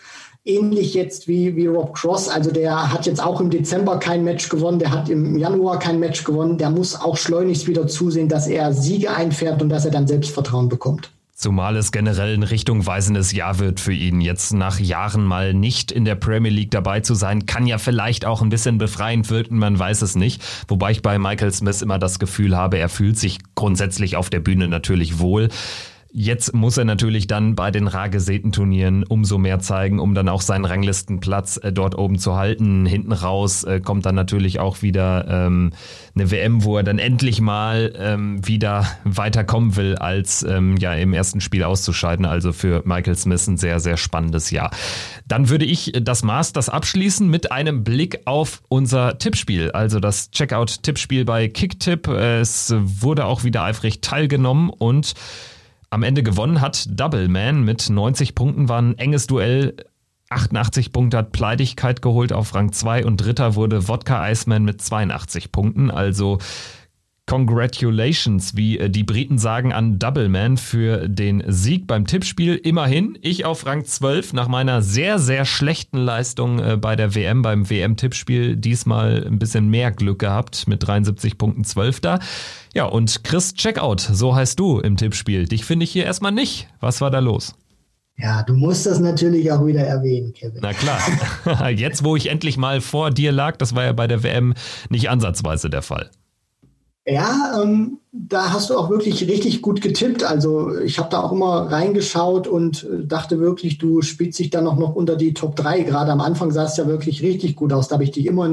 ähnlich jetzt wie, wie Rob Cross. Also der hat jetzt auch im Dezember kein Match gewonnen, der hat im Januar kein Match gewonnen. Der muss auch schleunigst wieder zusehen, dass er Siege einfährt und dass er dann Selbstvertrauen bekommt. Zumal es generell ein richtungweisendes Jahr wird für ihn. Jetzt nach Jahren mal nicht in der Premier League dabei zu sein, kann ja vielleicht auch ein bisschen befreiend wirken, man weiß es nicht. Wobei ich bei Michael Smith immer das Gefühl habe, er fühlt sich grundsätzlich auf der Bühne natürlich wohl. Jetzt muss er natürlich dann bei den rar gesäten Turnieren umso mehr zeigen, um dann auch seinen Ranglistenplatz äh, dort oben zu halten. Hinten raus äh, kommt dann natürlich auch wieder ähm, eine WM, wo er dann endlich mal ähm, wieder weiterkommen will, als ähm, ja im ersten Spiel auszuscheiden. Also für Michael Smith ein sehr, sehr spannendes Jahr. Dann würde ich das Masters abschließen mit einem Blick auf unser Tippspiel, also das Checkout-Tippspiel bei Kicktip. Es wurde auch wieder eifrig teilgenommen und am Ende gewonnen hat Double Man mit 90 Punkten, war ein enges Duell. 88 Punkte hat Pleidigkeit geholt auf Rang 2 und dritter wurde Wodka Iceman mit 82 Punkten. Also Congratulations, wie äh, die Briten sagen, an Doubleman für den Sieg beim Tippspiel. Immerhin, ich auf Rang 12 nach meiner sehr, sehr schlechten Leistung äh, bei der WM, beim WM-Tippspiel, diesmal ein bisschen mehr Glück gehabt mit 73 Punkten 12. Da. Ja, und Chris Checkout, so heißt du im Tippspiel. Dich finde ich hier erstmal nicht. Was war da los? Ja, du musst das natürlich auch wieder erwähnen, Kevin. Na klar. Jetzt, wo ich endlich mal vor dir lag, das war ja bei der WM nicht ansatzweise der Fall. Ja, ähm, da hast du auch wirklich richtig gut getippt. Also ich habe da auch immer reingeschaut und äh, dachte wirklich, du spielst dich dann noch, noch unter die Top 3. Gerade am Anfang sah es ja wirklich richtig gut aus. Da habe ich dich immer,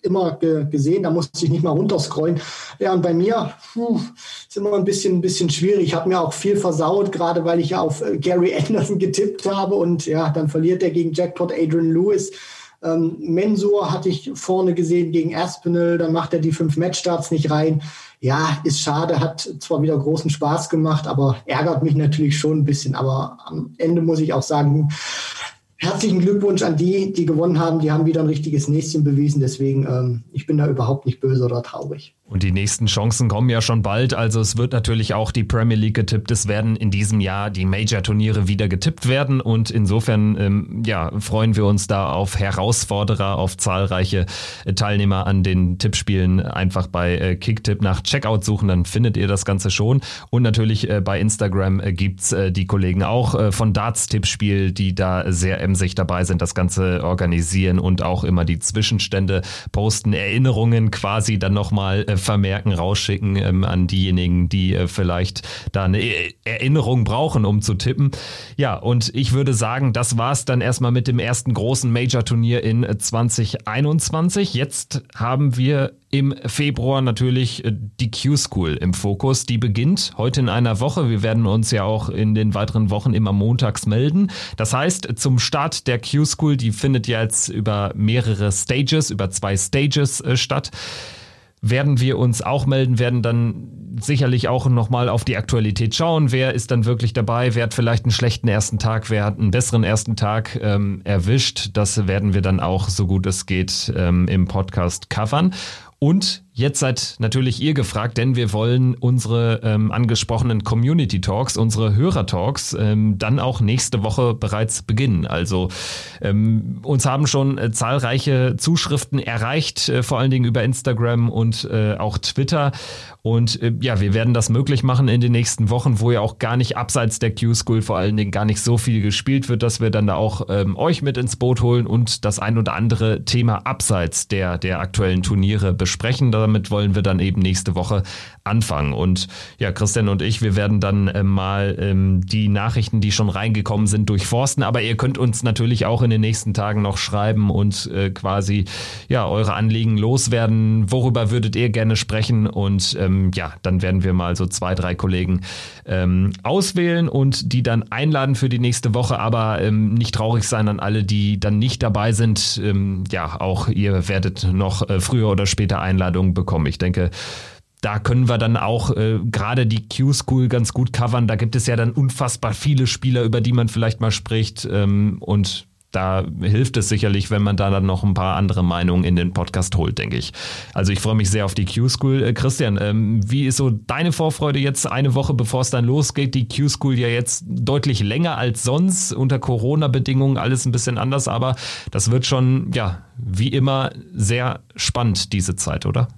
immer ge gesehen, da musste ich nicht mal runterscrollen. Ja, und bei mir puh, ist immer ein bisschen, ein bisschen schwierig. Ich habe mir auch viel versaut, gerade weil ich ja auf äh, Gary Anderson getippt habe und ja, dann verliert er gegen Jackpot Adrian Lewis. Ähm, Mensur hatte ich vorne gesehen gegen Aspinall, dann macht er die fünf Matchstarts nicht rein. Ja, ist schade, hat zwar wieder großen Spaß gemacht, aber ärgert mich natürlich schon ein bisschen. Aber am Ende muss ich auch sagen, herzlichen Glückwunsch an die, die gewonnen haben. Die haben wieder ein richtiges Näschen bewiesen. Deswegen, ähm, ich bin da überhaupt nicht böse oder traurig. Und die nächsten Chancen kommen ja schon bald. Also es wird natürlich auch die Premier League getippt. Es werden in diesem Jahr die Major-Turniere wieder getippt werden. Und insofern ähm, ja, freuen wir uns da auf Herausforderer, auf zahlreiche äh, Teilnehmer an den Tippspielen. Einfach bei äh, Kicktipp nach Checkout suchen, dann findet ihr das Ganze schon. Und natürlich äh, bei Instagram äh, gibt's äh, die Kollegen auch äh, von Darts Tippspiel, die da sehr emsig dabei sind, das Ganze organisieren und auch immer die Zwischenstände posten, Erinnerungen quasi dann nochmal äh, vermerken, rausschicken ähm, an diejenigen, die äh, vielleicht da eine Erinnerung brauchen, um zu tippen. Ja, und ich würde sagen, das war's dann erstmal mit dem ersten großen Major-Turnier in 2021. Jetzt haben wir im Februar natürlich äh, die Q-School im Fokus. Die beginnt heute in einer Woche. Wir werden uns ja auch in den weiteren Wochen immer montags melden. Das heißt, zum Start der Q-School, die findet jetzt über mehrere Stages, über zwei Stages äh, statt werden wir uns auch melden, werden dann sicherlich auch nochmal auf die Aktualität schauen. Wer ist dann wirklich dabei? Wer hat vielleicht einen schlechten ersten Tag? Wer hat einen besseren ersten Tag ähm, erwischt? Das werden wir dann auch, so gut es geht, ähm, im Podcast covern. Und Jetzt seid natürlich ihr gefragt, denn wir wollen unsere ähm, angesprochenen Community Talks, unsere Hörer Talks, ähm, dann auch nächste Woche bereits beginnen. Also ähm, uns haben schon äh, zahlreiche Zuschriften erreicht, äh, vor allen Dingen über Instagram und äh, auch Twitter. Und äh, ja, wir werden das möglich machen in den nächsten Wochen, wo ja auch gar nicht abseits der Q-School vor allen Dingen gar nicht so viel gespielt wird, dass wir dann da auch ähm, euch mit ins Boot holen und das ein oder andere Thema abseits der, der aktuellen Turniere besprechen. Da damit wollen wir dann eben nächste Woche anfangen. Und ja, Christian und ich, wir werden dann äh, mal ähm, die Nachrichten, die schon reingekommen sind, durchforsten. Aber ihr könnt uns natürlich auch in den nächsten Tagen noch schreiben und äh, quasi ja eure Anliegen loswerden. Worüber würdet ihr gerne sprechen? Und ähm, ja, dann werden wir mal so zwei, drei Kollegen ähm, auswählen und die dann einladen für die nächste Woche. Aber ähm, nicht traurig sein an alle, die dann nicht dabei sind. Ähm, ja, auch ihr werdet noch äh, früher oder später Einladungen bekommen. Ich denke, da können wir dann auch äh, gerade die Q-School ganz gut covern. Da gibt es ja dann unfassbar viele Spieler, über die man vielleicht mal spricht. Ähm, und da hilft es sicherlich, wenn man da dann noch ein paar andere Meinungen in den Podcast holt, denke ich. Also ich freue mich sehr auf die Q-School. Äh, Christian, ähm, wie ist so deine Vorfreude jetzt eine Woche, bevor es dann losgeht? Die Q-School ja jetzt deutlich länger als sonst, unter Corona-Bedingungen alles ein bisschen anders, aber das wird schon, ja, wie immer sehr spannend, diese Zeit, oder?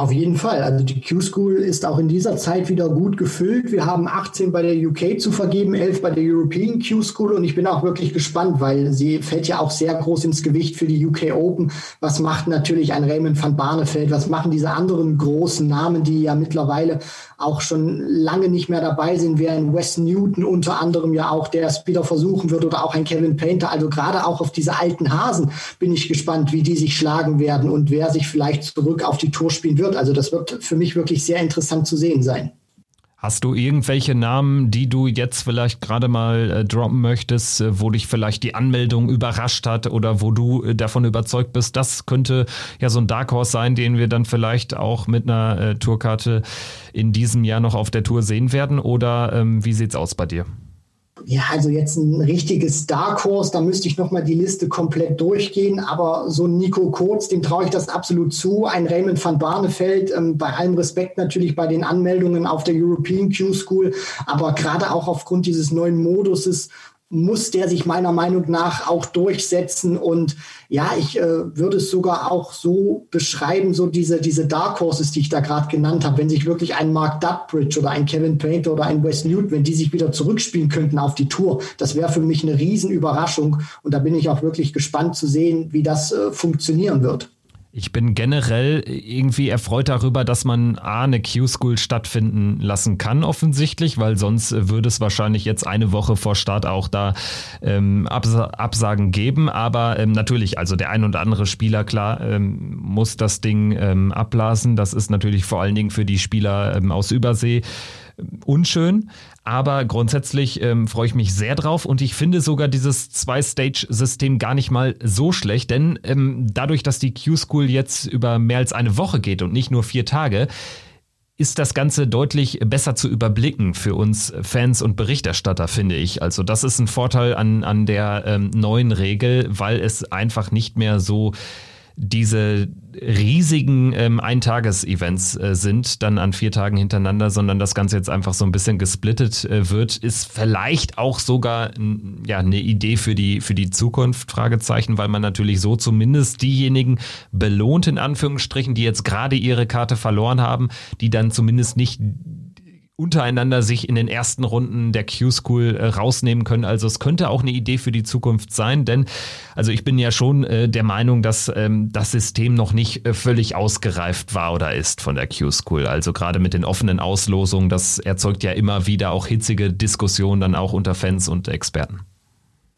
Auf jeden Fall. Also die Q-School ist auch in dieser Zeit wieder gut gefüllt. Wir haben 18 bei der UK zu vergeben, 11 bei der European Q-School und ich bin auch wirklich gespannt, weil sie fällt ja auch sehr groß ins Gewicht für die UK Open. Was macht natürlich ein Raymond van Barneveld? Was machen diese anderen großen Namen, die ja mittlerweile auch schon lange nicht mehr dabei sind, wie ein Wes Newton unter anderem ja auch, der es wieder versuchen wird oder auch ein Kevin Painter. Also gerade auch auf diese alten Hasen bin ich gespannt, wie die sich schlagen werden und wer sich vielleicht zurück auf die Tour spielen wird wird. Also das wird für mich wirklich sehr interessant zu sehen sein. Hast du irgendwelche Namen, die du jetzt vielleicht gerade mal äh, droppen möchtest, äh, wo dich vielleicht die Anmeldung überrascht hat oder wo du äh, davon überzeugt bist, das könnte ja so ein Dark Horse sein, den wir dann vielleicht auch mit einer äh, Tourkarte in diesem Jahr noch auf der Tour sehen werden? Oder ähm, wie sieht's aus bei dir? Ja, also jetzt ein richtiges Dark Horse, da müsste ich nochmal die Liste komplett durchgehen, aber so ein Nico Kurz, dem traue ich das absolut zu. Ein Raymond van Barneveld, ähm, bei allem Respekt natürlich bei den Anmeldungen auf der European Q School, aber gerade auch aufgrund dieses neuen Moduses muss der sich meiner Meinung nach auch durchsetzen. Und ja, ich äh, würde es sogar auch so beschreiben, so diese, diese Dark Horses, die ich da gerade genannt habe, wenn sich wirklich ein Mark Dudbridge oder ein Kevin Painter oder ein Wes Newton, wenn die sich wieder zurückspielen könnten auf die Tour, das wäre für mich eine Riesenüberraschung. Und da bin ich auch wirklich gespannt zu sehen, wie das äh, funktionieren wird. Ich bin generell irgendwie erfreut darüber, dass man A, eine Q-School stattfinden lassen kann, offensichtlich, weil sonst würde es wahrscheinlich jetzt eine Woche vor Start auch da ähm, Abs Absagen geben. Aber ähm, natürlich, also der ein oder andere Spieler, klar, ähm, muss das Ding ähm, abblasen. Das ist natürlich vor allen Dingen für die Spieler ähm, aus Übersee unschön, aber grundsätzlich ähm, freue ich mich sehr drauf und ich finde sogar dieses Zwei-Stage-System gar nicht mal so schlecht, denn ähm, dadurch, dass die Q-School jetzt über mehr als eine Woche geht und nicht nur vier Tage, ist das Ganze deutlich besser zu überblicken für uns Fans und Berichterstatter, finde ich. Also das ist ein Vorteil an, an der ähm, neuen Regel, weil es einfach nicht mehr so diese riesigen ähm, Eintages-Events äh, sind, dann an vier Tagen hintereinander, sondern das Ganze jetzt einfach so ein bisschen gesplittet äh, wird, ist vielleicht auch sogar ja, eine Idee für die, für die Zukunft, Fragezeichen, weil man natürlich so zumindest diejenigen belohnt, in Anführungsstrichen, die jetzt gerade ihre Karte verloren haben, die dann zumindest nicht untereinander sich in den ersten Runden der Q-School äh, rausnehmen können. Also es könnte auch eine Idee für die Zukunft sein, denn also ich bin ja schon äh, der Meinung, dass ähm, das System noch nicht äh, völlig ausgereift war oder ist von der Q-School. Also gerade mit den offenen Auslosungen, das erzeugt ja immer wieder auch hitzige Diskussionen dann auch unter Fans und Experten.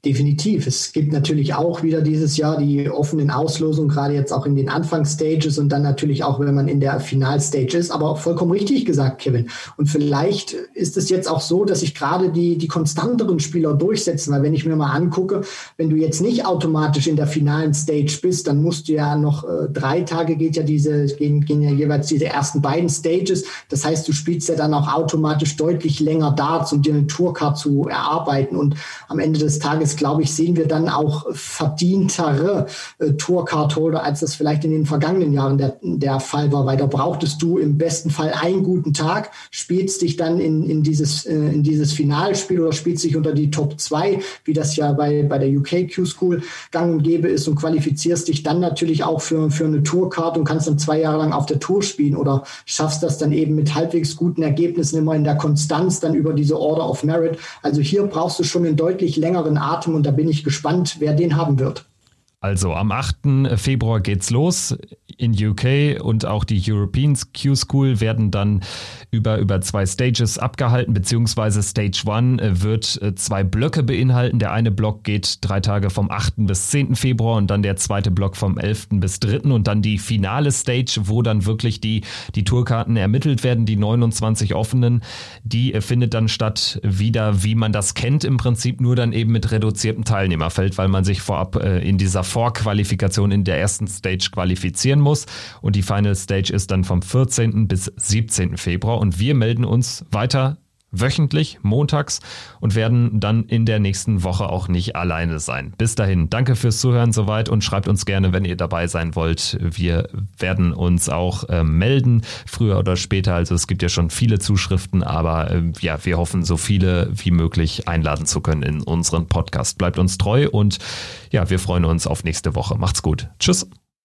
Definitiv. Es gibt natürlich auch wieder dieses Jahr die offenen Auslosungen, gerade jetzt auch in den Anfangsstages und dann natürlich auch, wenn man in der Finalstage ist. Aber vollkommen richtig gesagt, Kevin. Und vielleicht ist es jetzt auch so, dass sich gerade die, die konstanteren Spieler durchsetzen, weil wenn ich mir mal angucke, wenn du jetzt nicht automatisch in der finalen Stage bist, dann musst du ja noch äh, drei Tage geht ja diese, gehen, gehen ja jeweils diese ersten beiden Stages. Das heißt, du spielst ja dann auch automatisch deutlich länger Darts, um dir eine Tourcard zu erarbeiten. Und am Ende des Tages Tages, glaube ich, sehen wir dann auch verdientere äh, Tourcard-Holder, als das vielleicht in den vergangenen Jahren der, der Fall war, weil da brauchtest du im besten Fall einen guten Tag, spielst dich dann in, in, dieses, äh, in dieses Finalspiel oder spielst dich unter die Top 2, wie das ja bei, bei der UK Q-School gang und gäbe ist und qualifizierst dich dann natürlich auch für, für eine Tourcard und kannst dann zwei Jahre lang auf der Tour spielen oder schaffst das dann eben mit halbwegs guten Ergebnissen immer in der Konstanz dann über diese Order of Merit. Also hier brauchst du schon einen deutlich längeren Atem und da bin ich gespannt, wer den haben wird. Also am 8. Februar geht's los in UK und auch die European Q-School werden dann über, über zwei Stages abgehalten, beziehungsweise Stage 1 äh, wird äh, zwei Blöcke beinhalten. Der eine Block geht drei Tage vom 8. bis 10. Februar und dann der zweite Block vom 11. bis 3. und dann die finale Stage, wo dann wirklich die, die Tourkarten ermittelt werden, die 29 offenen, die äh, findet dann statt wieder, wie man das kennt, im Prinzip nur dann eben mit reduziertem Teilnehmerfeld, weil man sich vorab in dieser Vorqualifikation in der ersten Stage qualifizieren muss. Und die Final Stage ist dann vom 14. bis 17. Februar. Und wir melden uns weiter wöchentlich, montags und werden dann in der nächsten Woche auch nicht alleine sein. Bis dahin, danke fürs Zuhören soweit und schreibt uns gerne, wenn ihr dabei sein wollt. Wir werden uns auch äh, melden, früher oder später. Also es gibt ja schon viele Zuschriften, aber äh, ja, wir hoffen, so viele wie möglich einladen zu können in unseren Podcast. Bleibt uns treu und ja, wir freuen uns auf nächste Woche. Macht's gut. Tschüss.